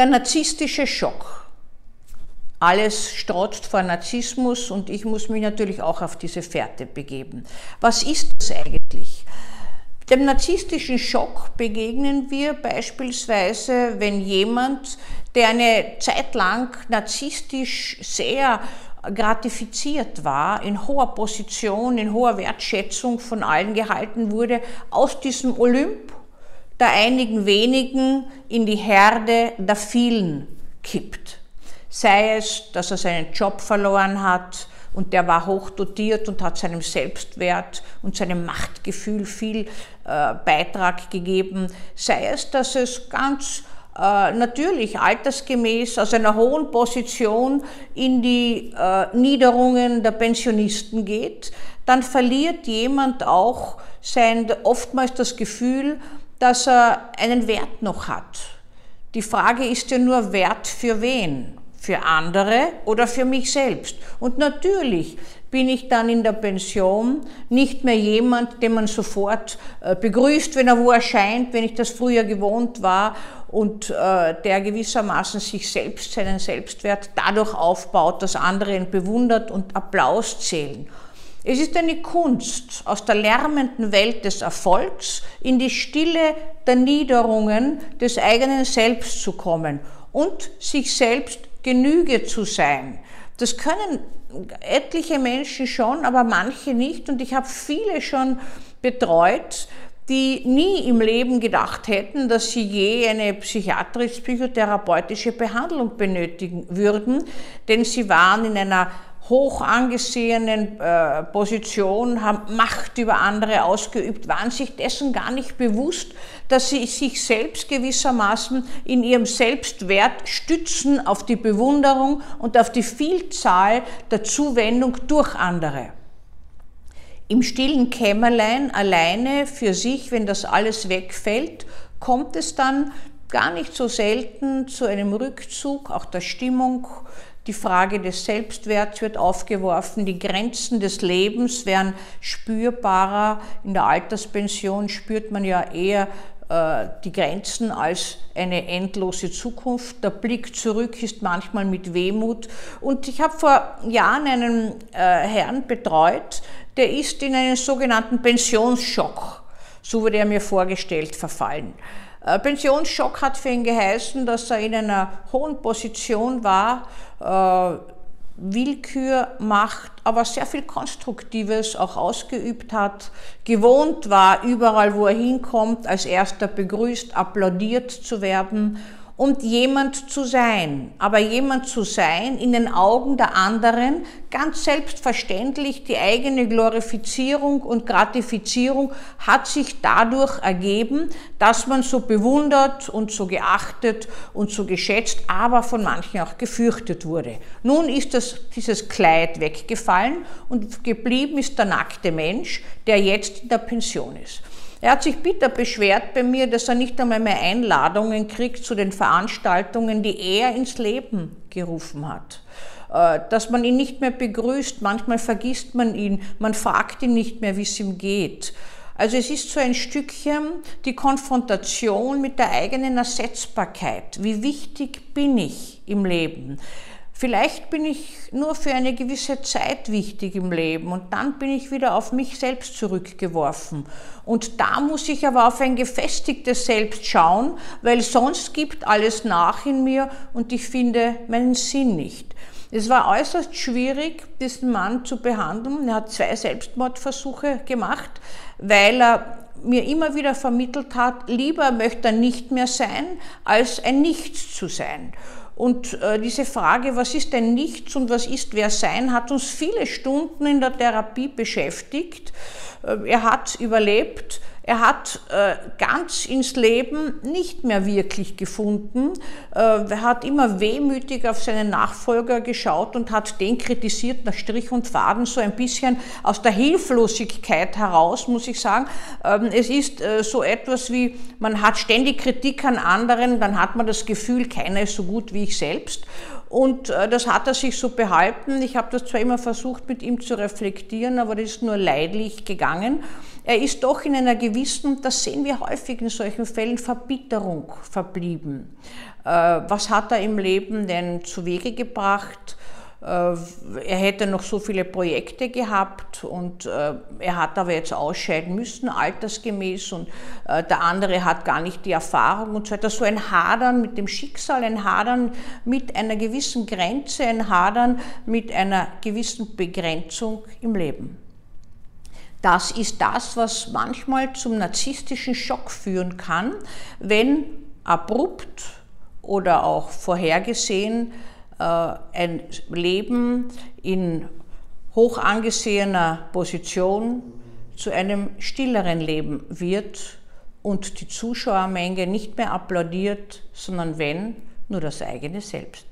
Der narzisstische Schock. Alles strotzt vor Narzissmus und ich muss mich natürlich auch auf diese Fährte begeben. Was ist das eigentlich? Dem narzisstischen Schock begegnen wir beispielsweise, wenn jemand, der eine Zeit lang narzisstisch sehr gratifiziert war, in hoher Position, in hoher Wertschätzung von allen gehalten wurde, aus diesem Olymp der einigen wenigen in die Herde der vielen kippt. Sei es, dass er seinen Job verloren hat und der war hoch dotiert und hat seinem Selbstwert und seinem Machtgefühl viel äh, Beitrag gegeben. Sei es, dass es ganz äh, natürlich altersgemäß aus einer hohen Position in die äh, Niederungen der Pensionisten geht, dann verliert jemand auch sein, oftmals das Gefühl, dass er einen Wert noch hat. Die Frage ist ja nur Wert für wen? Für andere oder für mich selbst? Und natürlich bin ich dann in der Pension nicht mehr jemand, den man sofort äh, begrüßt, wenn er wo erscheint, wenn ich das früher gewohnt war und äh, der gewissermaßen sich selbst, seinen Selbstwert dadurch aufbaut, dass andere ihn bewundert und Applaus zählen. Es ist eine Kunst, aus der lärmenden Welt des Erfolgs in die Stille der Niederungen des eigenen Selbst zu kommen und sich selbst Genüge zu sein. Das können etliche Menschen schon, aber manche nicht. Und ich habe viele schon betreut, die nie im Leben gedacht hätten, dass sie je eine psychiatrisch-psychotherapeutische Behandlung benötigen würden, denn sie waren in einer hoch angesehenen äh, Position, haben Macht über andere ausgeübt, waren sich dessen gar nicht bewusst, dass sie sich selbst gewissermaßen in ihrem Selbstwert stützen auf die Bewunderung und auf die Vielzahl der Zuwendung durch andere. Im stillen Kämmerlein alleine für sich, wenn das alles wegfällt, kommt es dann gar nicht so selten zu einem Rückzug auch der Stimmung, die Frage des Selbstwerts wird aufgeworfen, die Grenzen des Lebens werden spürbarer. In der Alterspension spürt man ja eher äh, die Grenzen als eine endlose Zukunft. Der Blick zurück ist manchmal mit Wehmut. Und ich habe vor Jahren einen äh, Herrn betreut, der ist in einen sogenannten Pensionsschock, so wurde er mir vorgestellt, verfallen. Äh, Pensionsschock hat für ihn geheißen, dass er in einer hohen Position war, äh, Willkür macht, aber sehr viel Konstruktives auch ausgeübt hat, gewohnt war, überall wo er hinkommt, als erster begrüßt, applaudiert zu werden und jemand zu sein. Aber jemand zu sein in den Augen der anderen, ganz selbstverständlich die eigene Glorifizierung und Gratifizierung hat sich dadurch ergeben, dass man so bewundert und so geachtet und so geschätzt, aber von manchen auch gefürchtet wurde. Nun ist das, dieses Kleid weggefallen und geblieben ist der nackte Mensch, der jetzt in der Pension ist. Er hat sich bitter beschwert bei mir, dass er nicht einmal mehr Einladungen kriegt zu den Veranstaltungen, die er ins Leben gerufen hat. Äh, dass man ihn nicht mehr begrüßt, manchmal vergisst man ihn, man fragt ihn nicht mehr, wie es ihm geht. Also es ist so ein Stückchen die Konfrontation mit der eigenen Ersetzbarkeit. Wie wichtig bin ich im Leben? Vielleicht bin ich nur für eine gewisse Zeit wichtig im Leben und dann bin ich wieder auf mich selbst zurückgeworfen. Und da muss ich aber auf ein gefestigtes Selbst schauen, weil sonst gibt alles nach in mir und ich finde meinen Sinn nicht. Es war äußerst schwierig, diesen Mann zu behandeln. Er hat zwei Selbstmordversuche gemacht, weil er mir immer wieder vermittelt hat, lieber möchte er nicht mehr sein, als ein Nichts zu sein. Und äh, diese Frage, was ist denn nichts und was ist wer sein, hat uns viele Stunden in der Therapie beschäftigt. Äh, er hat überlebt, er hat äh, ganz ins Leben nicht mehr wirklich gefunden. Äh, er hat immer wehmütig auf seinen Nachfolger geschaut und hat den kritisiert nach Strich und Faden, so ein bisschen aus der Hilflosigkeit heraus, muss ich sagen. Ähm, es ist äh, so etwas wie, man hat ständig Kritik an anderen, dann hat man das Gefühl, keiner ist so gut wie ich selbst. Und äh, das hat er sich so behalten. Ich habe das zwar immer versucht, mit ihm zu reflektieren, aber das ist nur leidlich gegangen. Er ist doch in einer gewissen, das sehen wir häufig in solchen Fällen, Verbitterung verblieben. was hat er im Leben denn zu Wege gebracht? Äh, er hätte noch so viele Projekte gehabt und äh, er hat aber jetzt ausscheiden müssen, altersgemäß, und äh, der andere hat gar nicht die Erfahrung und so weiter. So ein Hadern mit dem Schicksal, ein Hadern mit einer gewissen Grenze, ein Hadern mit einer gewissen Begrenzung im Leben. Das ist das, was manchmal zum narzisstischen Schock führen kann, wenn abrupt oder auch vorhergesehen ein Leben in hoch angesehener Position zu einem stilleren Leben wird und die Zuschauermenge nicht mehr applaudiert, sondern wenn nur das eigene Selbst.